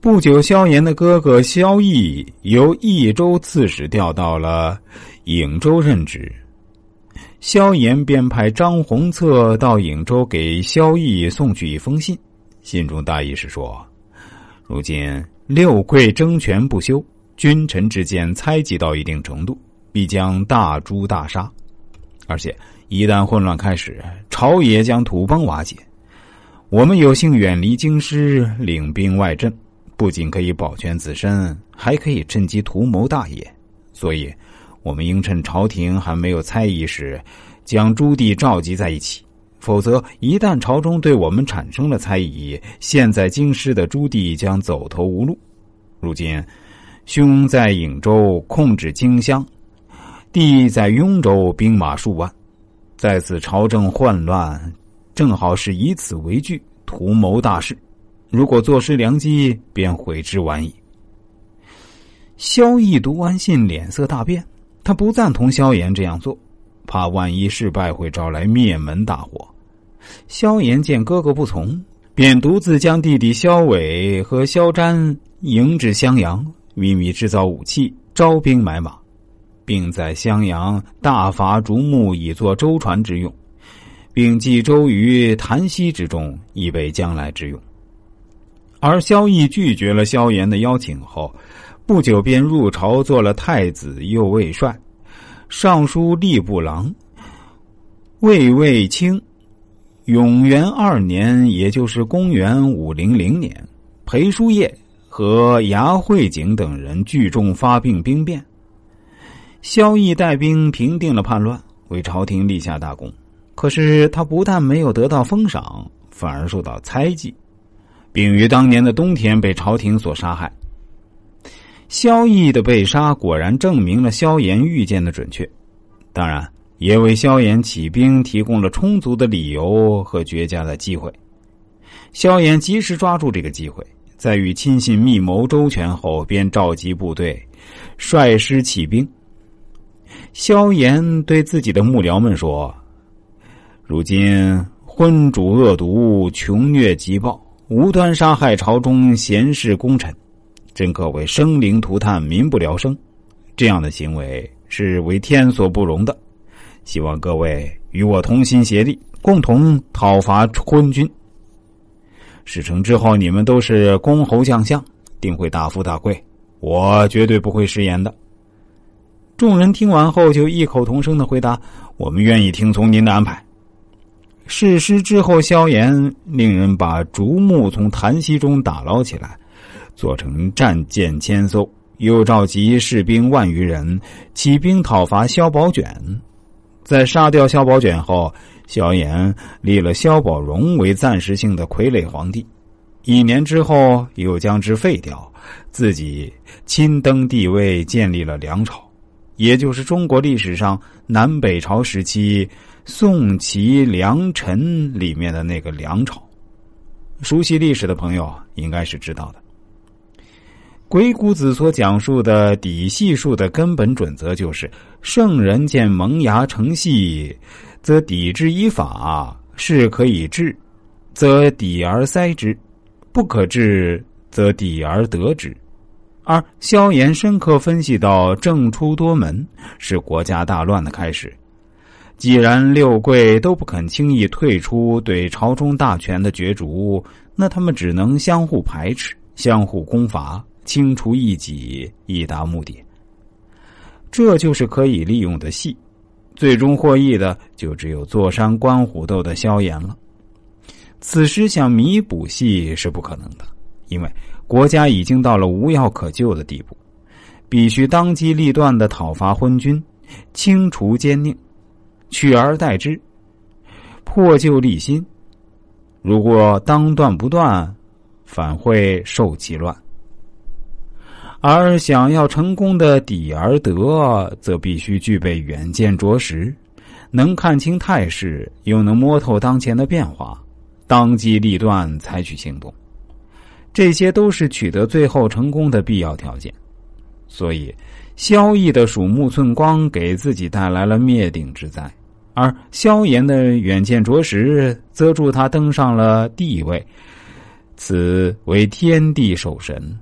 不久，萧炎的哥哥萧绎由益州刺史调到了颍州任职。萧炎便派张宏策到颍州给萧绎送去一封信，信中大意是说：如今六贵争权不休，君臣之间猜忌到一定程度，必将大诛大杀，而且一旦混乱开始，朝野将土崩瓦解。我们有幸远离京师，领兵外镇。不仅可以保全自身，还可以趁机图谋大业，所以，我们应趁朝廷还没有猜疑时，将朱棣召集在一起。否则，一旦朝中对我们产生了猜疑，现在京师的朱棣将走投无路。如今，兄在颍州控制荆襄，弟在雍州兵马数万，在此朝政混乱，正好是以此为据图谋大事。如果坐失良机，便悔之晚矣。萧绎读完信，脸色大变，他不赞同萧炎这样做，怕万一失败会招来灭门大祸。萧炎见哥哥不从，便独自将弟弟萧伟和萧瞻迎至襄阳，秘密制造武器，招兵买马，并在襄阳大伐竹木以作舟船之用，并寄舟于潭溪之中，以备将来之用。而萧绎拒绝了萧炎的邀请后，不久便入朝做了太子右卫帅、尚书吏部郎、卫尉卿。永元二年，也就是公元五零零年，裴叔业和牙慧景等人聚众发病兵变，萧绎带兵平定了叛乱，为朝廷立下大功。可是他不但没有得到封赏，反而受到猜忌。并于当年的冬天被朝廷所杀害。萧绎的被杀果然证明了萧炎预见的准确，当然也为萧炎起兵提供了充足的理由和绝佳的机会。萧炎及时抓住这个机会，在与亲信密谋周全后，便召集部队，率师起兵。萧炎对自己的幕僚们说：“如今昏主恶毒，穷虐极暴。”无端杀害朝中贤士功臣，真可谓生灵涂炭，民不聊生。这样的行为是为天所不容的。希望各位与我同心协力，共同讨伐昏君。事成之后，你们都是公侯将相，定会大富大贵。我绝对不会食言的。众人听完后，就异口同声的回答：“我们愿意听从您的安排。”事师之后，萧炎令人把竹木从潭溪中打捞起来，做成战舰千艘，又召集士兵万余人起兵讨伐萧宝卷。在杀掉萧宝卷后，萧炎立了萧宝融为暂时性的傀儡皇帝。一年之后，又将之废掉，自己亲登帝位，建立了梁朝，也就是中国历史上南北朝时期。宋齐梁陈里面的那个梁朝，熟悉历史的朋友应该是知道的。鬼谷子所讲述的底细术的根本准则就是：圣人见萌芽成细，则抵之以法；是可以治，则抵而塞之；不可治，则抵而得之。而萧炎深刻分析到，政出多门是国家大乱的开始。既然六贵都不肯轻易退出对朝中大权的角逐，那他们只能相互排斥、相互攻伐，清除异己，以达目的。这就是可以利用的戏，最终获益的就只有坐山观虎斗的萧炎了。此时想弥补戏是不可能的，因为国家已经到了无药可救的地步，必须当机立断的讨伐昏君，清除奸佞。取而代之，破旧立新。如果当断不断，反会受其乱。而想要成功的抵而得，则必须具备远见卓识，能看清态势，又能摸透当前的变化，当机立断采取行动。这些都是取得最后成功的必要条件。所以，萧绎的鼠目寸光，给自己带来了灭顶之灾。而萧炎的远见卓识，则助他登上了帝位，此为天地守神。